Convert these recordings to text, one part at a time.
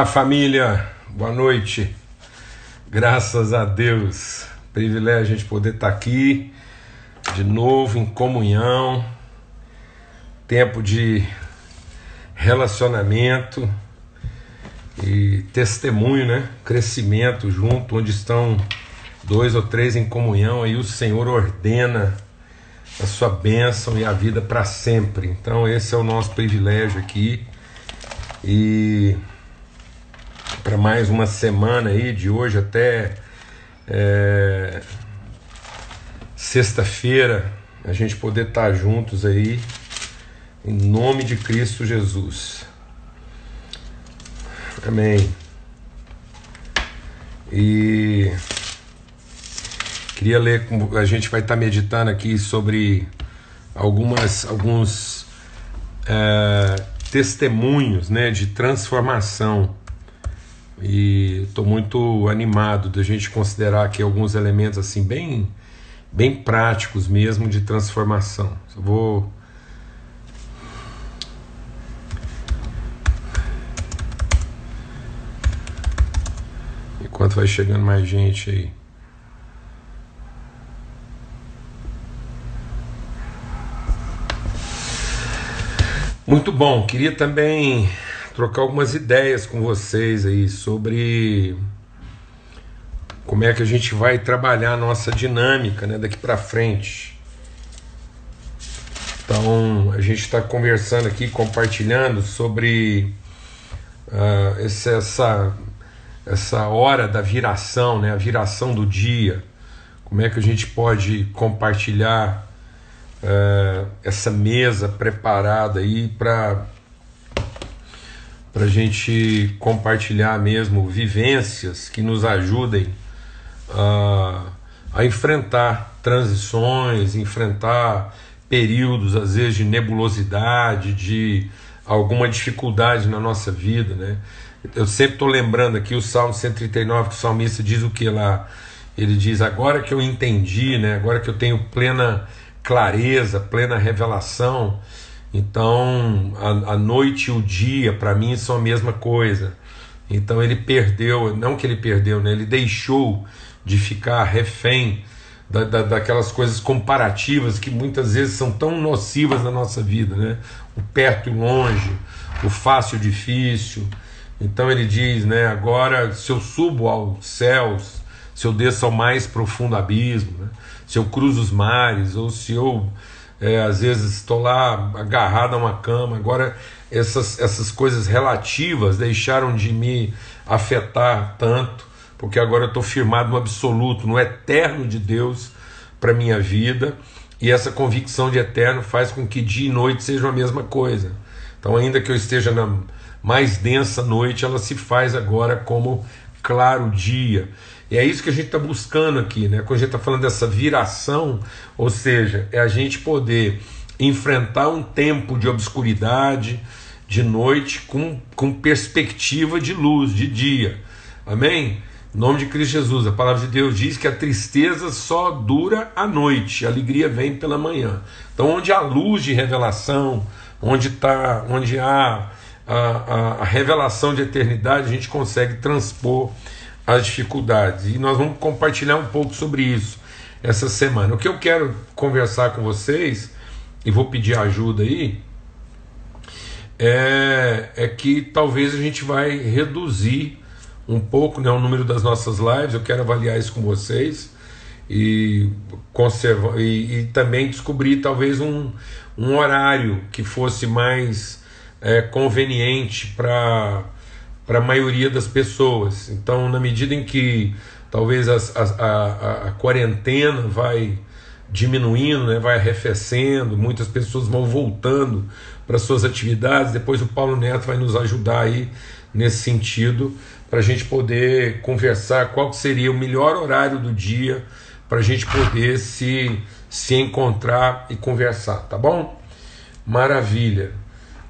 Olá, família, boa noite. Graças a Deus, privilégio a gente poder estar aqui de novo em comunhão, tempo de relacionamento e testemunho, né? Crescimento junto, onde estão dois ou três em comunhão, aí o Senhor ordena a sua bênção e a vida para sempre. Então, esse é o nosso privilégio aqui. E para mais uma semana aí, de hoje até é, sexta-feira, a gente poder estar tá juntos aí, em nome de Cristo Jesus. Amém. E queria ler, a gente vai estar tá meditando aqui sobre algumas, alguns é, testemunhos né, de transformação e estou muito animado da gente considerar aqui alguns elementos assim bem bem práticos mesmo de transformação. Eu vou enquanto vai chegando mais gente aí. Muito bom, queria também trocar algumas ideias com vocês aí sobre como é que a gente vai trabalhar a nossa dinâmica né, daqui para frente. Então, a gente está conversando aqui, compartilhando sobre uh, esse, essa, essa hora da viração, né, a viração do dia. Como é que a gente pode compartilhar uh, essa mesa preparada aí para para a gente compartilhar mesmo vivências que nos ajudem a, a enfrentar transições, enfrentar períodos às vezes de nebulosidade, de alguma dificuldade na nossa vida, né? Eu sempre estou lembrando aqui o Salmo 139 que o salmista diz o que lá? Ele diz: agora que eu entendi, né? Agora que eu tenho plena clareza, plena revelação então, a, a noite e o dia, para mim, são a mesma coisa. Então, ele perdeu, não que ele perdeu, né? ele deixou de ficar refém da, da, daquelas coisas comparativas que muitas vezes são tão nocivas na nossa vida, né? O perto e longe, o fácil e o difícil. Então ele diz, né? Agora, se eu subo aos céus, se eu desço ao mais profundo abismo, né? se eu cruzo os mares, ou se eu é, às vezes estou lá agarrado a uma cama. Agora, essas, essas coisas relativas deixaram de me afetar tanto, porque agora eu estou firmado no absoluto, no eterno de Deus para minha vida. E essa convicção de eterno faz com que dia e noite sejam a mesma coisa. Então, ainda que eu esteja na mais densa noite, ela se faz agora como claro dia. E é isso que a gente está buscando aqui, né? Quando a gente está falando dessa viração, ou seja, é a gente poder enfrentar um tempo de obscuridade, de noite, com, com perspectiva de luz, de dia. Amém? Em nome de Cristo Jesus, a palavra de Deus diz que a tristeza só dura à noite, a alegria vem pela manhã. Então, onde há luz de revelação, onde, tá, onde há a, a, a revelação de eternidade, a gente consegue transpor as dificuldades. E nós vamos compartilhar um pouco sobre isso essa semana. O que eu quero conversar com vocês, e vou pedir ajuda aí, é, é que talvez a gente vai reduzir um pouco né, o número das nossas lives. Eu quero avaliar isso com vocês e, conserva, e, e também descobrir talvez um, um horário que fosse mais é, conveniente para para a maioria das pessoas. Então, na medida em que talvez as, a, a, a, quarentena vai diminuindo, né, vai arrefecendo, muitas pessoas vão voltando para suas atividades. Depois o Paulo Neto vai nos ajudar aí nesse sentido para a gente poder conversar qual seria o melhor horário do dia para a gente poder se, se encontrar e conversar, tá bom? Maravilha.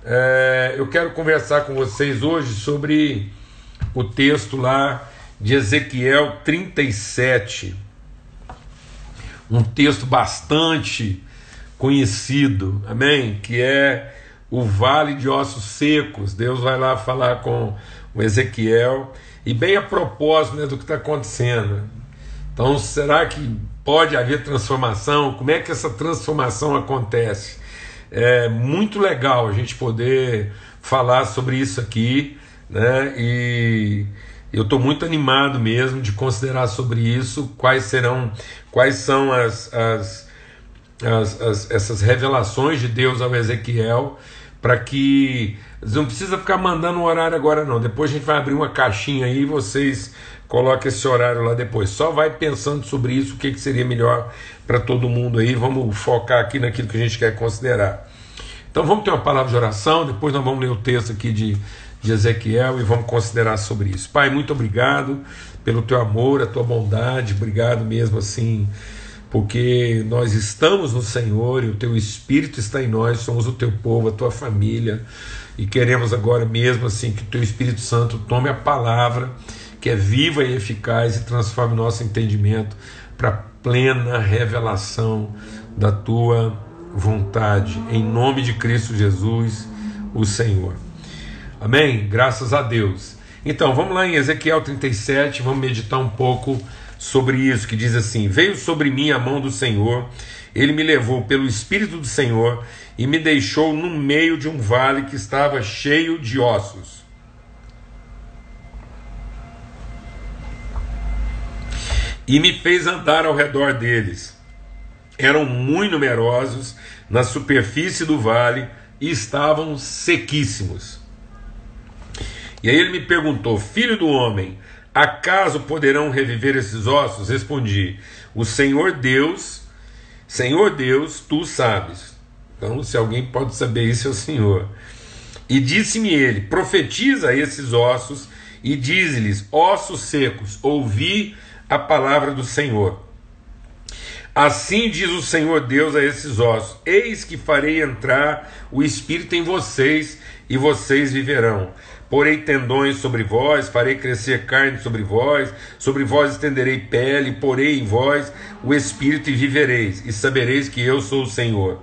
É, eu quero conversar com vocês hoje sobre o texto lá de Ezequiel 37, um texto bastante conhecido, amém? Que é o vale de ossos secos. Deus vai lá falar com um Ezequiel, e bem a propósito né, do que está acontecendo. Então, será que pode haver transformação? Como é que essa transformação acontece? É muito legal a gente poder falar sobre isso aqui, né? E eu estou muito animado mesmo de considerar sobre isso quais serão, quais são as, as, as, as essas revelações de Deus ao Ezequiel, para que não precisa ficar mandando um horário agora não. Depois a gente vai abrir uma caixinha aí e vocês coloquem esse horário lá depois. Só vai pensando sobre isso, o que, que seria melhor para todo mundo aí. Vamos focar aqui naquilo que a gente quer considerar. Então vamos ter uma palavra de oração, depois nós vamos ler o texto aqui de, de Ezequiel e vamos considerar sobre isso. Pai, muito obrigado pelo teu amor, a tua bondade, obrigado mesmo assim, porque nós estamos no Senhor e o teu Espírito está em nós, somos o teu povo, a tua família, e queremos agora mesmo assim que o teu Espírito Santo tome a palavra que é viva e eficaz e transforme nosso entendimento para plena revelação da tua vontade, em nome de Cristo Jesus, o Senhor. Amém? Graças a Deus. Então, vamos lá em Ezequiel 37, vamos meditar um pouco sobre isso, que diz assim: Veio sobre mim a mão do Senhor, ele me levou pelo Espírito do Senhor e me deixou no meio de um vale que estava cheio de ossos. E me fez andar ao redor deles. Eram muito numerosos na superfície do vale e estavam sequíssimos. E aí ele me perguntou: Filho do homem, acaso poderão reviver esses ossos? Respondi: O Senhor Deus, Senhor Deus, tu sabes. Então, se alguém pode saber isso, é o Senhor. E disse-me ele: Profetiza esses ossos e dize-lhes: Ossos secos, ouvi a palavra do Senhor. Assim diz o Senhor Deus a esses ossos: Eis que farei entrar o espírito em vocês, e vocês viverão. Porei tendões sobre vós, farei crescer carne sobre vós, sobre vós estenderei pele, porei em vós o espírito e vivereis, e sabereis que eu sou o Senhor.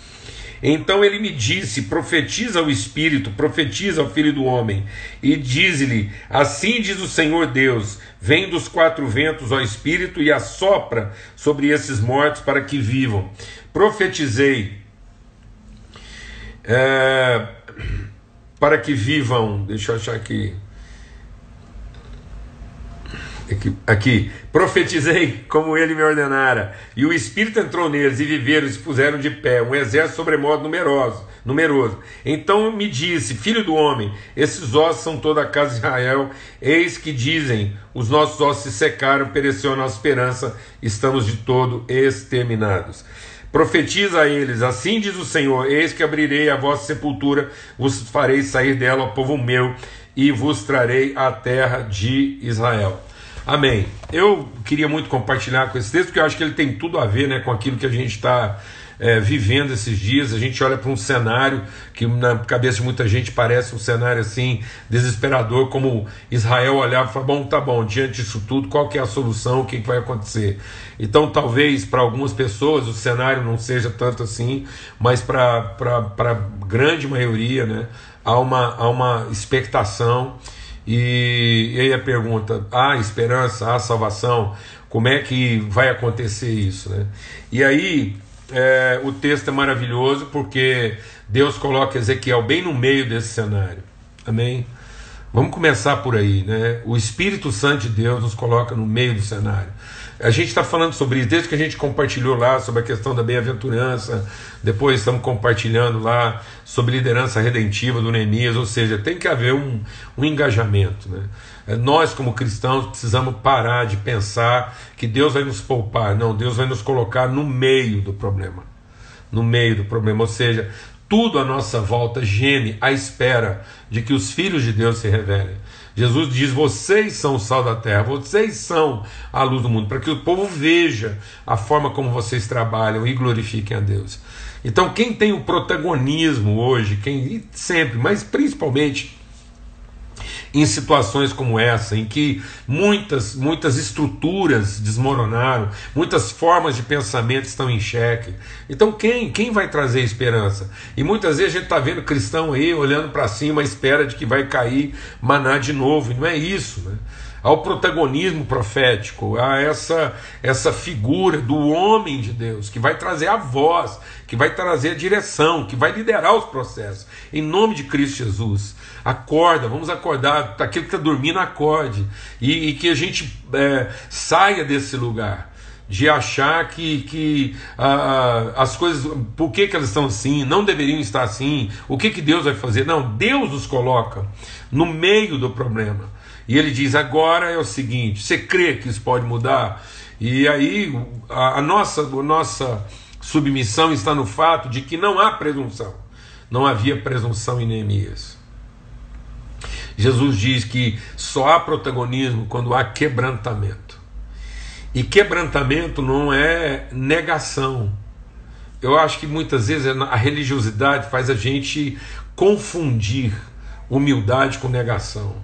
Então ele me disse: profetiza ao Espírito, profetiza ao Filho do Homem, e diz-lhe: Assim diz o Senhor Deus: Vem dos quatro ventos, ó Espírito, e assopra sobre esses mortos para que vivam. Profetizei é, para que vivam. Deixa eu achar aqui. Aqui, aqui, profetizei como ele me ordenara, e o Espírito entrou neles, e viveram e se puseram de pé, um exército sobremodo numeroso, numeroso. Então me disse, filho do homem, esses ossos são toda a casa de Israel, eis que dizem, os nossos ossos se secaram, pereceu a nossa esperança, estamos de todo exterminados. Profetiza a eles, assim diz o Senhor: Eis que abrirei a vossa sepultura, vos farei sair dela, povo meu, e vos trarei a terra de Israel. Amém. Eu queria muito compartilhar com esse texto, porque eu acho que ele tem tudo a ver né, com aquilo que a gente está é, vivendo esses dias. A gente olha para um cenário que na cabeça de muita gente parece um cenário assim desesperador, como Israel olhava e falava: bom, tá bom, diante disso tudo, qual que é a solução, o que, que vai acontecer? Então, talvez para algumas pessoas o cenário não seja tanto assim, mas para a grande maioria né, há, uma, há uma expectação. E, e aí a pergunta: há esperança, há salvação? Como é que vai acontecer isso? Né? E aí é, o texto é maravilhoso porque Deus coloca Ezequiel bem no meio desse cenário. Amém? Vamos começar por aí, né? O Espírito Santo de Deus nos coloca no meio do cenário. A gente está falando sobre isso desde que a gente compartilhou lá sobre a questão da bem-aventurança, depois estamos compartilhando lá sobre liderança redentiva do Neemias, ou seja, tem que haver um, um engajamento. Né? É, nós, como cristãos, precisamos parar de pensar que Deus vai nos poupar. Não, Deus vai nos colocar no meio do problema. No meio do problema, ou seja, tudo à nossa volta geme à espera de que os filhos de Deus se revelem. Jesus diz: vocês são o sal da terra, vocês são a luz do mundo, para que o povo veja a forma como vocês trabalham e glorifiquem a Deus. Então, quem tem o protagonismo hoje, quem sempre, mas principalmente em situações como essa, em que muitas, muitas estruturas desmoronaram, muitas formas de pensamento estão em xeque. Então, quem, quem vai trazer esperança? E muitas vezes a gente está vendo cristão aí olhando para cima à espera de que vai cair maná de novo, e não é isso, né? Ao protagonismo profético, a essa, essa figura do homem de Deus, que vai trazer a voz, que vai trazer a direção, que vai liderar os processos. Em nome de Cristo Jesus. Acorda, vamos acordar, aquele que está dormindo, acorde. E, e, que a gente é, saia desse lugar de achar que, que ah, as coisas, por que, que elas estão assim, não deveriam estar assim, o que, que Deus vai fazer. Não, Deus os coloca no meio do problema. E ele diz: agora é o seguinte, você crê que isso pode mudar? E aí a, a nossa, a nossa submissão está no fato de que não há presunção. Não havia presunção em Neemias. Jesus diz que só há protagonismo quando há quebrantamento. E quebrantamento não é negação. Eu acho que muitas vezes a religiosidade faz a gente confundir humildade com negação.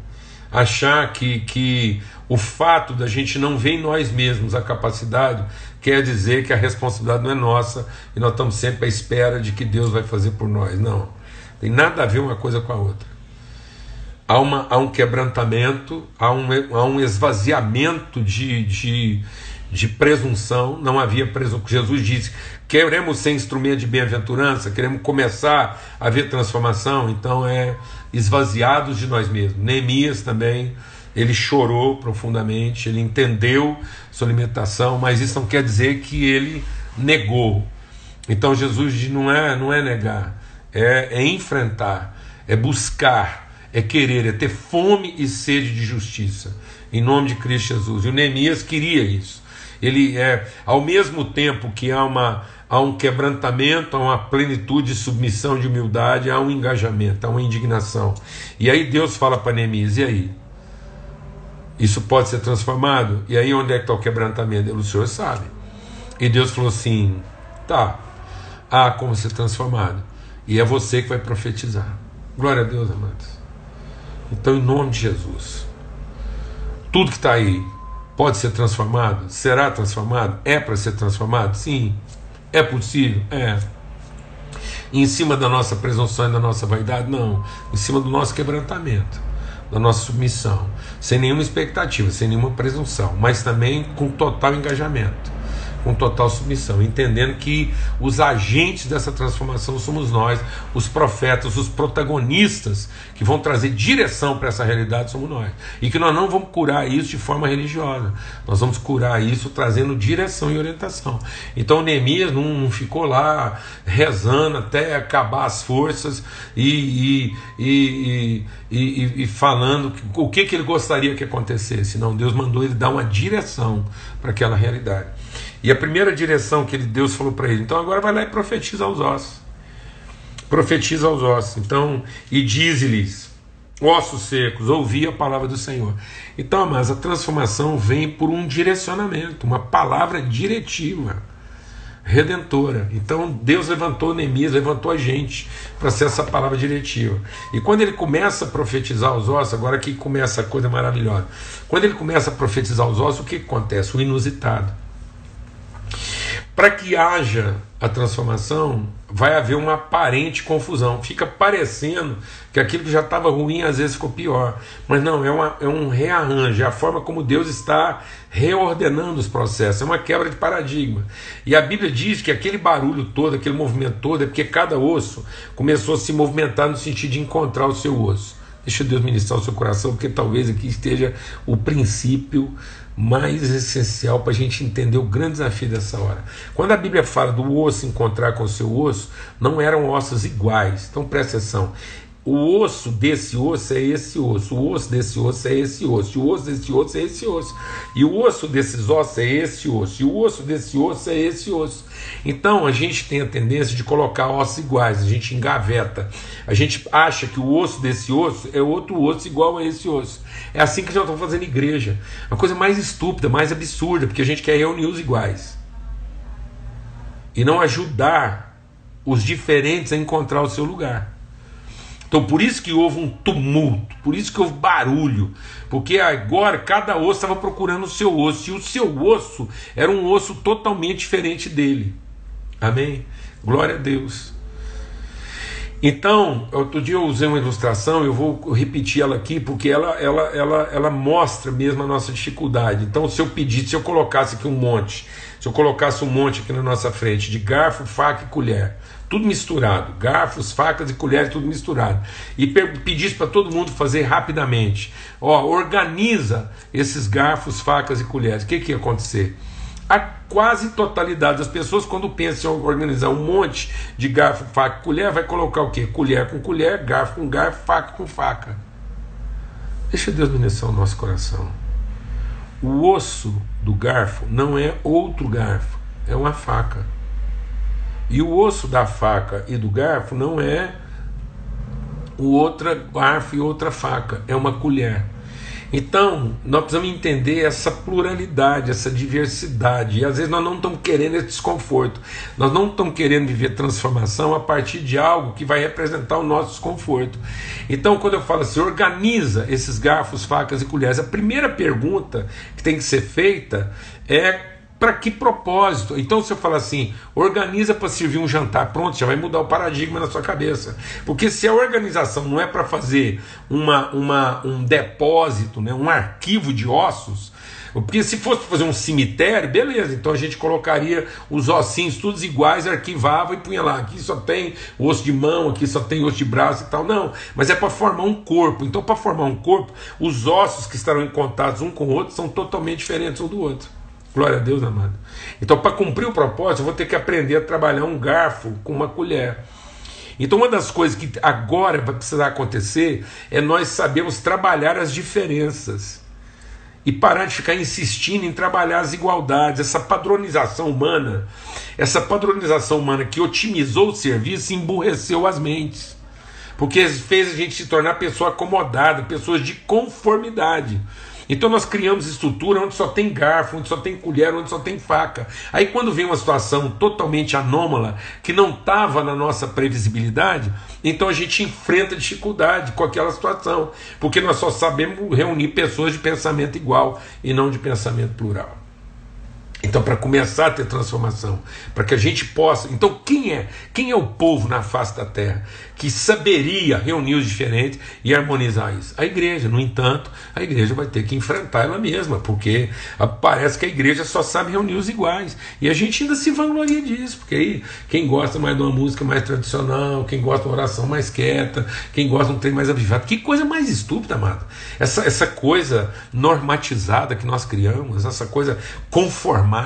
Achar que, que o fato da gente não ver em nós mesmos a capacidade quer dizer que a responsabilidade não é nossa e nós estamos sempre à espera de que Deus vai fazer por nós. Não. Tem nada a ver uma coisa com a outra há, uma, há um quebrantamento, há um, há um esvaziamento de, de, de presunção. Não havia presunção. Jesus disse: queremos ser instrumento de bem-aventurança, queremos começar a ver transformação, então é esvaziados de nós mesmos. Neemias também. Ele chorou profundamente, ele entendeu sua limitação, mas isso não quer dizer que ele negou. Então Jesus diz: não é, não é negar, é, é enfrentar, é buscar, é querer, é ter fome e sede de justiça, em nome de Cristo Jesus. E o Neemias queria isso. Ele é, ao mesmo tempo que há, uma, há um quebrantamento, há uma plenitude de submissão, de humildade, há um engajamento, há uma indignação. E aí Deus fala para Neemias: e aí? Isso pode ser transformado? E aí onde é que está o quebrantamento? O Senhor sabe. E Deus falou assim: tá, há como ser transformado. E é você que vai profetizar. Glória a Deus, amados. Então, em nome de Jesus, tudo que está aí pode ser transformado? Será transformado? É para ser transformado? Sim. É possível? É. Em cima da nossa presunção e da nossa vaidade? Não. Em cima do nosso quebrantamento, da nossa submissão, sem nenhuma expectativa, sem nenhuma presunção, mas também com total engajamento com total submissão, entendendo que os agentes dessa transformação somos nós, os profetas, os protagonistas que vão trazer direção para essa realidade somos nós. E que nós não vamos curar isso de forma religiosa, nós vamos curar isso trazendo direção e orientação. Então Neemias não, não ficou lá rezando até acabar as forças e, e, e, e, falando o que, que ele gostaria que acontecesse. Não, Deus mandou ele dar uma direção para aquela realidade. E a primeira direção que ele, Deus falou para ele, então agora vai lá e profetiza aos ossos. Profetiza aos ossos. Então, e diz-lhes, ossos secos, ouvi a palavra do Senhor. Então, mas a transformação vem por um direcionamento, uma palavra diretiva, redentora. Então, Deus levantou Neemias, levantou a gente para ser essa palavra diretiva. E quando ele começa a profetizar os ossos, agora aqui começa a coisa maravilhosa. Quando ele começa a profetizar os ossos, o que, que acontece? O inusitado. Para que haja a transformação, vai haver uma aparente confusão. Fica parecendo que aquilo que já estava ruim às vezes ficou pior. Mas não, é, uma, é um rearranjo, é a forma como Deus está reordenando os processos, é uma quebra de paradigma. E a Bíblia diz que aquele barulho todo, aquele movimento todo, é porque cada osso começou a se movimentar no sentido de encontrar o seu osso. Deixa Deus ministrar o seu coração, porque talvez aqui esteja o princípio mais essencial para a gente entender o grande desafio dessa hora. Quando a Bíblia fala do osso encontrar com o seu osso, não eram ossos iguais. Então presta atenção. O osso desse osso é esse osso, o osso desse osso é esse osso, o osso desse osso é esse osso, e o osso desses ossos é esse osso, e o osso desse osso é esse osso. Então a gente tem a tendência de colocar ossos iguais, a gente engaveta, a gente acha que o osso desse osso é outro osso igual a esse osso. É assim que já estão fazendo igreja. A coisa mais estúpida, mais absurda, porque a gente quer reunir os iguais e não ajudar os diferentes a encontrar o seu lugar. Então por isso que houve um tumulto, por isso que houve barulho, porque agora cada osso estava procurando o seu osso, e o seu osso era um osso totalmente diferente dele. Amém? Glória a Deus. Então, outro dia eu usei uma ilustração, eu vou repetir ela aqui, porque ela, ela, ela, ela mostra mesmo a nossa dificuldade. Então, se eu pedisse, se eu colocasse aqui um monte, se eu colocasse um monte aqui na nossa frente de garfo, faca e colher, tudo misturado, garfos, facas e colheres, tudo misturado. E pedisse para todo mundo fazer rapidamente. Ó, organiza esses garfos, facas e colheres. O que, que ia acontecer? A quase totalidade das pessoas, quando pensam em organizar um monte de garfo, faca e colher, vai colocar o quê? Colher com colher, garfo com garfo, faca com faca. Deixa Deus ministrar o nosso coração. O osso do garfo não é outro garfo, é uma faca. E o osso da faca e do garfo não é o outra garfo e outra faca, é uma colher. Então, nós precisamos entender essa pluralidade, essa diversidade. E às vezes nós não estamos querendo esse desconforto. Nós não estamos querendo viver transformação a partir de algo que vai representar o nosso desconforto. Então, quando eu falo assim, organiza esses garfos, facas e colheres, a primeira pergunta que tem que ser feita é para que propósito? Então, se eu falar assim, organiza para servir um jantar, pronto, já vai mudar o paradigma na sua cabeça. Porque se a organização não é para fazer uma, uma, um depósito, né, um arquivo de ossos, porque se fosse fazer um cemitério, beleza, então a gente colocaria os ossinhos todos iguais, arquivava e punha lá. Aqui só tem osso de mão, aqui só tem osso de braço e tal. Não, mas é para formar um corpo. Então, para formar um corpo, os ossos que estarão em contato um com o outro são totalmente diferentes um do outro. Glória a Deus, amado. Então, para cumprir o propósito, eu vou ter que aprender a trabalhar um garfo com uma colher. Então, uma das coisas que agora vai precisar acontecer é nós sabermos trabalhar as diferenças e parar de ficar insistindo em trabalhar as igualdades, essa padronização humana, essa padronização humana que otimizou o serviço e emburreceu as mentes, porque fez a gente se tornar pessoa acomodada, pessoas de conformidade. Então nós criamos estrutura onde só tem garfo, onde só tem colher, onde só tem faca. Aí quando vem uma situação totalmente anômala, que não estava na nossa previsibilidade, então a gente enfrenta dificuldade com aquela situação, porque nós só sabemos reunir pessoas de pensamento igual e não de pensamento plural. Então, para começar a ter transformação, para que a gente possa. Então, quem é? Quem é o povo na face da terra que saberia reunir os diferentes e harmonizar isso? A igreja. No entanto, a igreja vai ter que enfrentar ela mesma, porque parece que a igreja só sabe reunir os iguais. E a gente ainda se vangloria disso, porque aí quem gosta mais de uma música mais tradicional, quem gosta de uma oração mais quieta, quem gosta de um trem mais avivado. Que coisa mais estúpida, amado. Essa, essa coisa normatizada que nós criamos, essa coisa conformada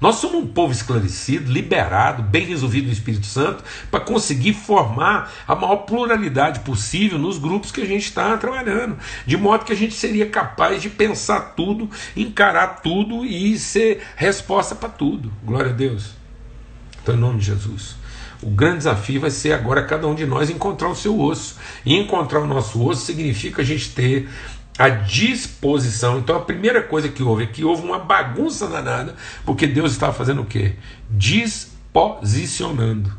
nós somos um povo esclarecido, liberado, bem resolvido no Espírito Santo, para conseguir formar a maior pluralidade possível nos grupos que a gente está trabalhando, de modo que a gente seria capaz de pensar tudo, encarar tudo e ser resposta para tudo. Glória a Deus. Então, em nome de Jesus. O grande desafio vai ser agora cada um de nós encontrar o seu osso. E encontrar o nosso osso significa a gente ter a disposição. Então a primeira coisa que houve é que houve uma bagunça danada, porque Deus estava fazendo o quê? Disposicionando.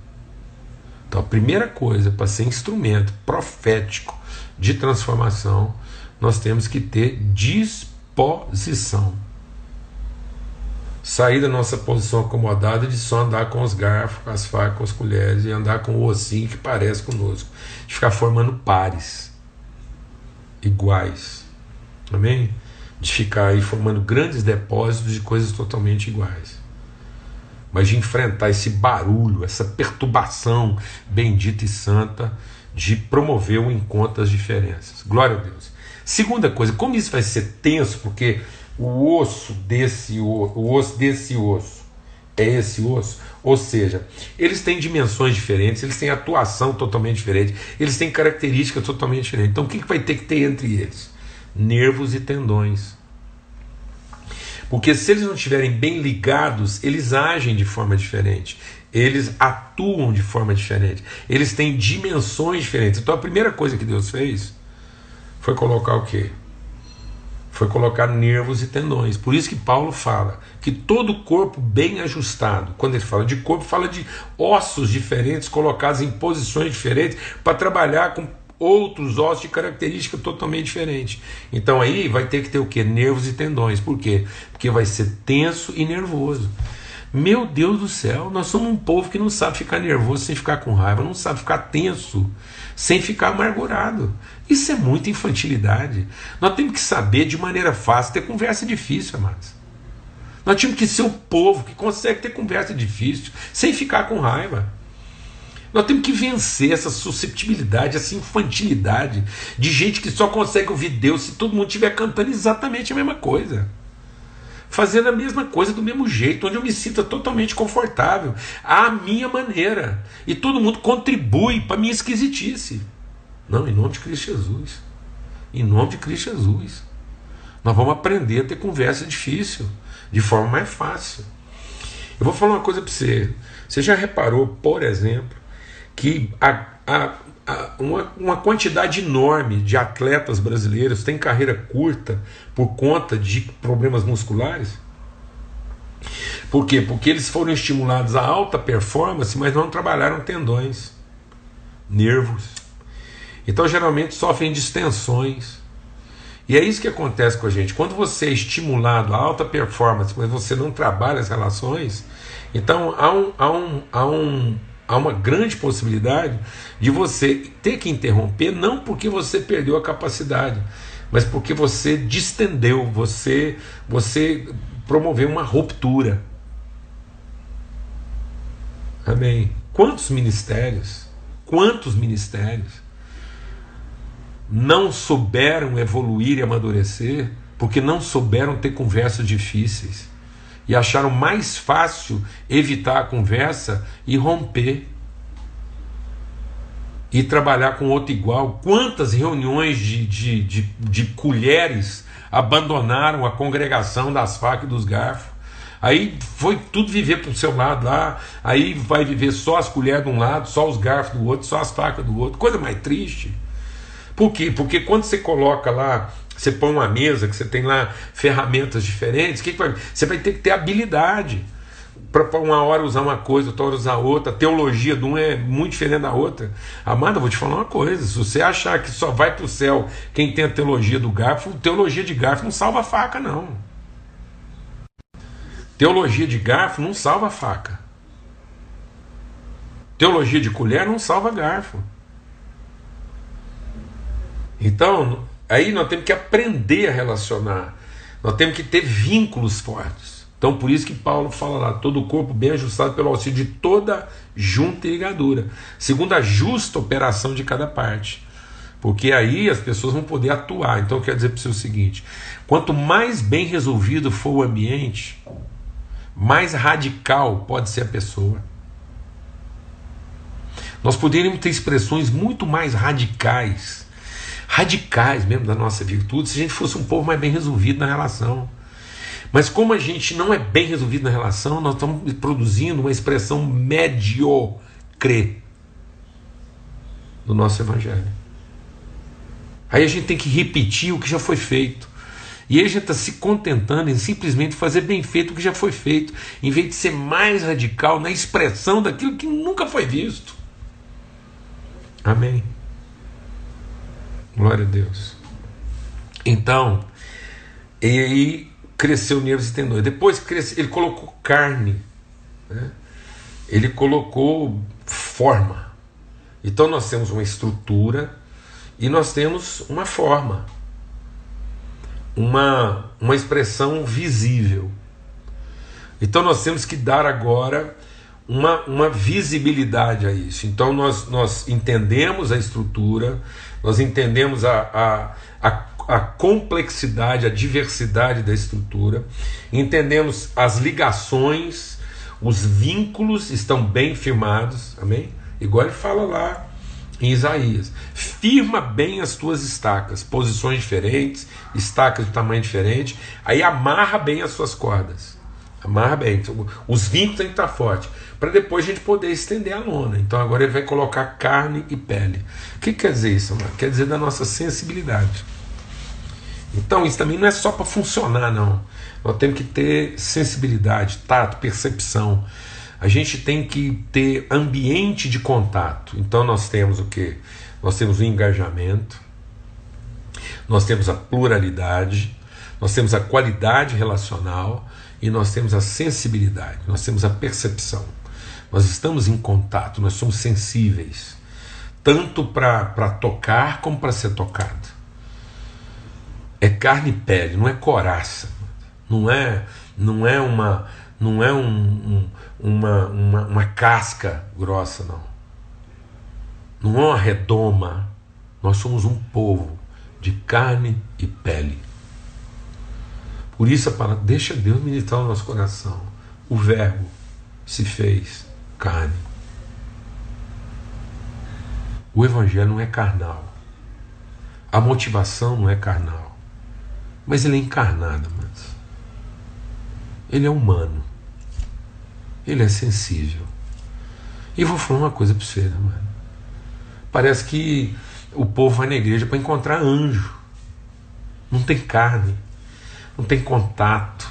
Então a primeira coisa para ser instrumento profético de transformação, nós temos que ter disposição. Sair da nossa posição acomodada de só andar com os garfos, com as facas, com as colheres e andar com o ossinho que parece conosco. De ficar formando pares iguais Amém? De ficar aí formando grandes depósitos de coisas totalmente iguais. Mas de enfrentar esse barulho, essa perturbação bendita e santa de promover o encontro das diferenças. Glória a Deus. Segunda coisa, como isso vai ser tenso, porque o osso desse o osso desse osso é esse osso. Ou seja, eles têm dimensões diferentes, eles têm atuação totalmente diferente, eles têm características totalmente diferentes. Então o que vai ter que ter entre eles? Nervos e tendões. Porque se eles não estiverem bem ligados, eles agem de forma diferente. Eles atuam de forma diferente. Eles têm dimensões diferentes. Então a primeira coisa que Deus fez foi colocar o quê? Foi colocar nervos e tendões. Por isso que Paulo fala que todo corpo bem ajustado, quando ele fala de corpo, fala de ossos diferentes colocados em posições diferentes para trabalhar com outros ossos de característica totalmente diferente. Então aí vai ter que ter o que? Nervos e tendões. Por quê? Porque vai ser tenso e nervoso. Meu Deus do céu, nós somos um povo que não sabe ficar nervoso sem ficar com raiva, não sabe ficar tenso sem ficar amargurado. Isso é muita infantilidade. Nós temos que saber de maneira fácil ter conversa difícil, amados. Nós temos que ser o povo que consegue ter conversa difícil sem ficar com raiva. Nós temos que vencer essa susceptibilidade, essa infantilidade de gente que só consegue ouvir Deus se todo mundo estiver cantando exatamente a mesma coisa. Fazendo a mesma coisa do mesmo jeito, onde eu me sinta totalmente confortável, à minha maneira. E todo mundo contribui para minha esquisitice. Não, em nome de Cristo Jesus. Em nome de Cristo Jesus. Nós vamos aprender a ter conversa difícil, de forma mais fácil. Eu vou falar uma coisa para você. Você já reparou, por exemplo, que a, a, a, uma, uma quantidade enorme de atletas brasileiros têm carreira curta por conta de problemas musculares? Por quê? Porque eles foram estimulados a alta performance, mas não trabalharam tendões, nervos. Então geralmente sofrem distensões. E é isso que acontece com a gente. Quando você é estimulado a alta performance, mas você não trabalha as relações, então há um, há um, há um, há uma grande possibilidade de você ter que interromper, não porque você perdeu a capacidade, mas porque você distendeu, você, você promoveu uma ruptura. Amém. Quantos ministérios, quantos ministérios não souberam evoluir e amadurecer porque não souberam ter conversas difíceis? E acharam mais fácil evitar a conversa e romper. E trabalhar com outro igual. Quantas reuniões de, de, de, de colheres abandonaram a congregação das facas e dos garfos? Aí foi tudo viver para o seu lado lá, aí vai viver só as colheres de um lado, só os garfos do outro, só as facas do outro. Coisa mais triste. Por quê? Porque quando você coloca lá você põe uma mesa que você tem lá ferramentas diferentes, que, que vai, você vai ter que ter habilidade para uma hora usar uma coisa, outra hora usar outra. A teologia de um é muito diferente da outra. Amada, vou te falar uma coisa: se você achar que só vai para o céu quem tem a teologia do garfo, teologia de garfo não salva faca, não. Teologia de garfo não salva faca. Teologia de colher não salva garfo. Então, Aí nós temos que aprender a relacionar, nós temos que ter vínculos fortes. Então, por isso que Paulo fala lá: todo o corpo bem ajustado pelo auxílio de toda junta e ligadura, segundo a justa operação de cada parte. Porque aí as pessoas vão poder atuar. Então, eu quero dizer para você o seguinte: quanto mais bem resolvido for o ambiente, mais radical pode ser a pessoa. Nós poderíamos ter expressões muito mais radicais radicais mesmo da nossa virtude se a gente fosse um povo mais bem resolvido na relação. Mas como a gente não é bem resolvido na relação, nós estamos produzindo uma expressão mediocre do nosso evangelho. Aí a gente tem que repetir o que já foi feito. E aí a gente está se contentando em simplesmente fazer bem feito o que já foi feito, em vez de ser mais radical na expressão daquilo que nunca foi visto. Amém. Glória a Deus. Então, e aí cresceu nervos e tendões. Depois cresceu, ele colocou carne, né? ele colocou forma. Então nós temos uma estrutura e nós temos uma forma, uma, uma expressão visível. Então nós temos que dar agora uma, uma visibilidade a isso. Então nós, nós entendemos a estrutura, nós entendemos a, a, a, a complexidade, a diversidade da estrutura, entendemos as ligações, os vínculos estão bem firmados, amém? Igual ele fala lá em Isaías. Firma bem as tuas estacas, posições diferentes, estacas de tamanho diferente, aí amarra bem as suas cordas. Amarra bem. Os vínculos têm que estar fortes, para depois a gente poder estender a lona. Então agora ele vai colocar carne e pele. O que quer dizer isso? Quer dizer da nossa sensibilidade. Então isso também não é só para funcionar, não. Nós temos que ter sensibilidade, tato, percepção a gente tem que ter ambiente de contato. Então nós temos o que? Nós temos o engajamento, nós temos a pluralidade, nós temos a qualidade relacional e nós temos a sensibilidade, nós temos a percepção. Nós estamos em contato, nós somos sensíveis, tanto para tocar como para ser tocado. É carne e pele, não é coraça, não é, não é uma, não é um, um uma, uma, uma casca grossa, não. Não é uma redoma. Nós somos um povo de carne e pele. Por isso a palavra, deixa Deus ministrar o nosso coração. O Verbo se fez carne. O Evangelho não é carnal. A motivação não é carnal. Mas ele é encarnado, mas ele é humano ele é sensível. E vou falar uma coisa para você, né, mano? Parece que o povo vai na igreja para encontrar anjo. Não tem carne, não tem contato.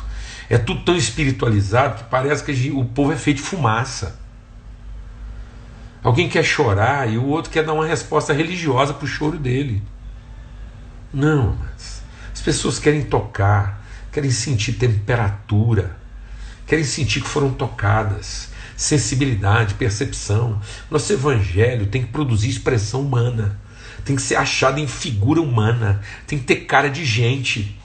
É tudo tão espiritualizado que parece que o povo é feito de fumaça. Alguém quer chorar e o outro quer dar uma resposta religiosa para o choro dele. Não, mas as pessoas querem tocar, querem sentir temperatura querem sentir que foram tocadas. Sensibilidade, percepção. Nosso evangelho tem que produzir expressão humana, tem que ser achado em figura humana, tem que ter cara de gente.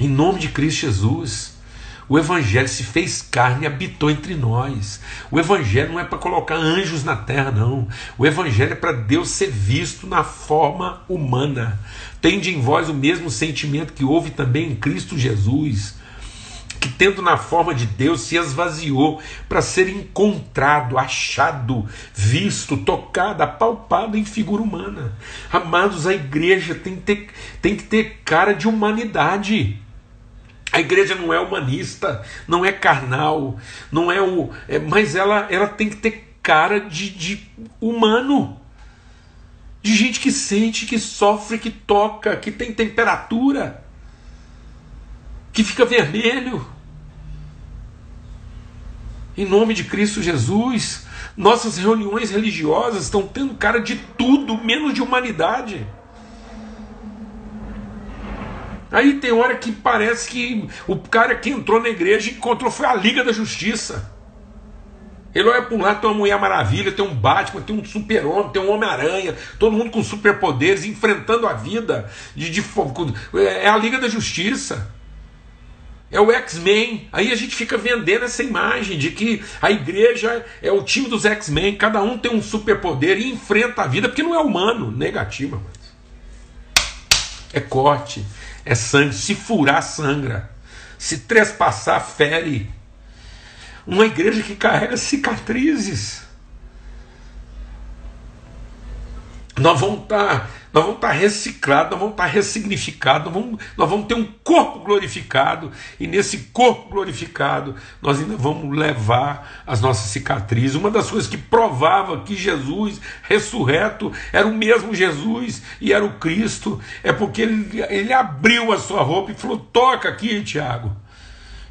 Em nome de Cristo Jesus. O Evangelho se fez carne e habitou entre nós. O Evangelho não é para colocar anjos na terra, não. O Evangelho é para Deus ser visto na forma humana. Tende em vós o mesmo sentimento que houve também em Cristo Jesus que, tendo na forma de Deus, se esvaziou para ser encontrado, achado, visto, tocado, apalpado em figura humana. Amados, a igreja tem que ter, tem que ter cara de humanidade. A igreja não é humanista, não é carnal, não é o. É, mas ela, ela tem que ter cara de, de humano. De gente que sente, que sofre, que toca, que tem temperatura que fica vermelho. Em nome de Cristo Jesus, nossas reuniões religiosas estão tendo cara de tudo menos de humanidade. Aí tem hora que parece que o cara que entrou na igreja encontrou foi a Liga da Justiça. Ele olha para um lado, tem uma Mulher Maravilha, tem um Batman, tem um Super-Homem, tem um Homem-Aranha, todo mundo com superpoderes, enfrentando a vida de, de, é a Liga da Justiça. É o X-Men. Aí a gente fica vendendo essa imagem de que a igreja é o time dos X-Men, cada um tem um superpoder e enfrenta a vida, porque não é humano, negativa. Mas. É corte, é sangue. Se furar, sangra. Se trespassar, fere. Uma igreja que carrega cicatrizes. Nós vamos estar nós vamos estar reciclados, nós vamos estar ressignificados, nós vamos, nós vamos ter um corpo glorificado, e nesse corpo glorificado nós ainda vamos levar as nossas cicatrizes. Uma das coisas que provava que Jesus ressurreto era o mesmo Jesus e era o Cristo, é porque ele, ele abriu a sua roupa e falou: toca aqui, Tiago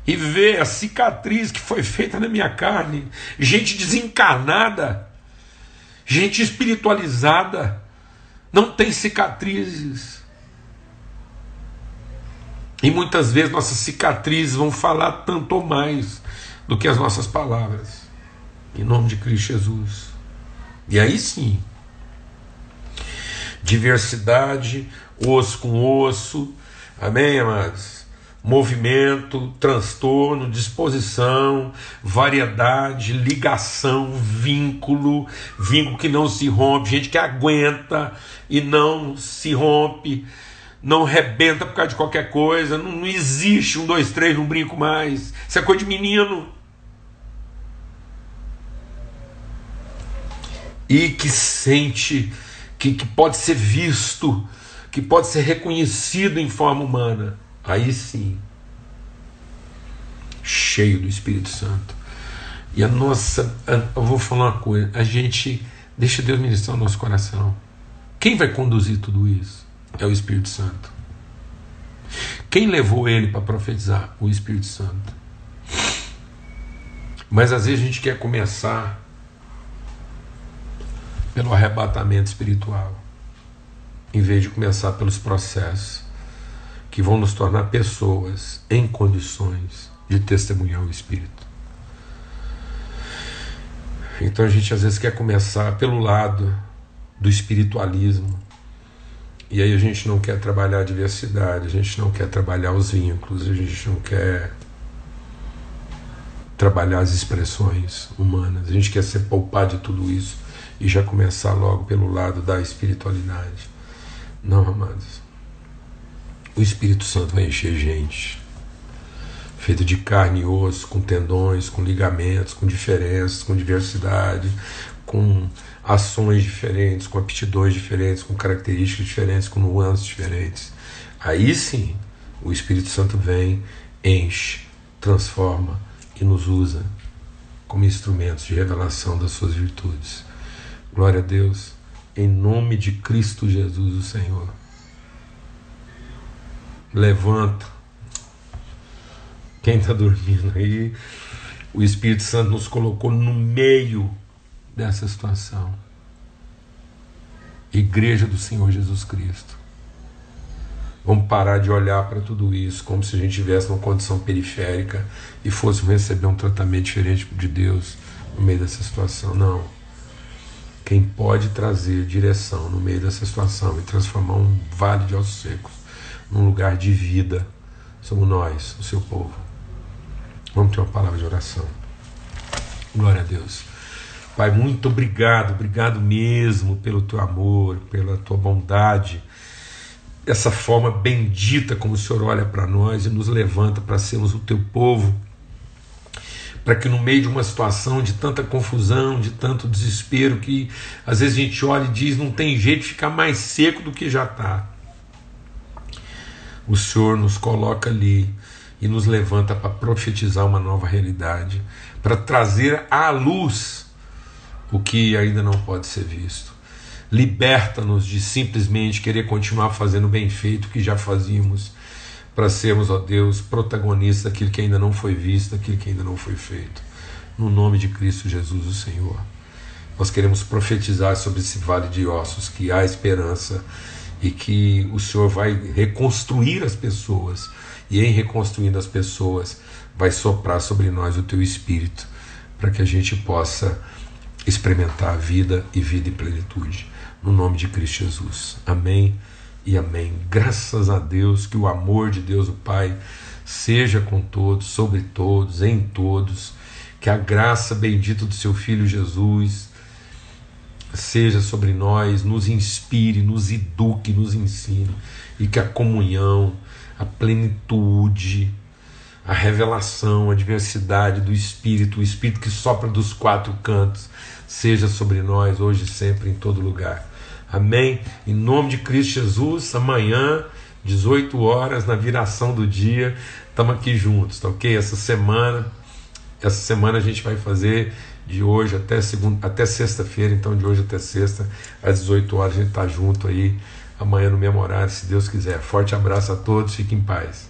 e vê a cicatriz que foi feita na minha carne, gente desencarnada, gente espiritualizada, não tem cicatrizes. E muitas vezes nossas cicatrizes vão falar tanto ou mais do que as nossas palavras. Em nome de Cristo Jesus. E aí sim, diversidade, osso com osso, amém, amados? Movimento, transtorno, disposição, variedade, ligação, vínculo, vínculo que não se rompe, gente que aguenta e não se rompe. não rebenta por causa de qualquer coisa, não, não existe um, dois, três, não brinco mais. Isso é coisa de menino. E que sente, que, que pode ser visto, que pode ser reconhecido em forma humana. Aí sim, cheio do Espírito Santo. E a nossa, eu vou falar uma coisa, a gente deixa Deus ministrar o nosso coração. Quem vai conduzir tudo isso? É o Espírito Santo. Quem levou ele para profetizar? O Espírito Santo. Mas às vezes a gente quer começar pelo arrebatamento espiritual, em vez de começar pelos processos que vão nos tornar pessoas em condições de testemunhar o Espírito. Então a gente às vezes quer começar pelo lado do espiritualismo, e aí a gente não quer trabalhar a diversidade, a gente não quer trabalhar os vínculos, a gente não quer trabalhar as expressões humanas, a gente quer ser poupado de tudo isso e já começar logo pelo lado da espiritualidade. Não, amados. O Espírito Santo vai encher gente, feito de carne e osso, com tendões, com ligamentos, com diferenças, com diversidade, com ações diferentes, com aptidões diferentes, com características diferentes, com nuances diferentes. Aí sim, o Espírito Santo vem, enche, transforma e nos usa como instrumentos de revelação das suas virtudes. Glória a Deus, em nome de Cristo Jesus, o Senhor. Levanta. Quem está dormindo aí, o Espírito Santo nos colocou no meio dessa situação. Igreja do Senhor Jesus Cristo. Vamos parar de olhar para tudo isso como se a gente estivesse numa condição periférica e fôssemos receber um tratamento diferente de Deus no meio dessa situação. Não. Quem pode trazer direção no meio dessa situação e transformar um vale de ossos secos num lugar de vida somos nós, o seu povo. Vamos ter uma palavra de oração. Glória a Deus. Pai, muito obrigado, obrigado mesmo pelo teu amor, pela tua bondade, essa forma bendita como o Senhor olha para nós e nos levanta para sermos o teu povo, para que no meio de uma situação de tanta confusão, de tanto desespero, que às vezes a gente olha e diz não tem jeito de ficar mais seco do que já está. O Senhor nos coloca ali e nos levanta para profetizar uma nova realidade, para trazer à luz o que ainda não pode ser visto. Liberta-nos de simplesmente querer continuar fazendo bem feito o que já fazíamos, para sermos, ó Deus, protagonistas daquilo que ainda não foi visto, daquilo que ainda não foi feito. No nome de Cristo Jesus, o Senhor. Nós queremos profetizar sobre esse vale de ossos que há esperança e que o Senhor vai reconstruir as pessoas, e em reconstruindo as pessoas, vai soprar sobre nós o teu espírito, para que a gente possa experimentar a vida e vida em plenitude. No nome de Cristo Jesus. Amém e amém. Graças a Deus, que o amor de Deus, o Pai, seja com todos, sobre todos, em todos. Que a graça bendita do seu Filho Jesus seja sobre nós, nos inspire, nos eduque, nos ensine. E que a comunhão, a plenitude, a revelação, a diversidade do Espírito, o Espírito que sopra dos quatro cantos, seja sobre nós hoje sempre, em todo lugar. Amém? Em nome de Cristo Jesus, amanhã, 18 horas, na viração do dia, estamos aqui juntos, tá ok? Essa semana, essa semana a gente vai fazer de hoje até segunda, até sexta-feira, então de hoje até sexta, às 18 horas, a gente está junto aí, amanhã no mesmo horário, se Deus quiser. Forte abraço a todos, fiquem em paz.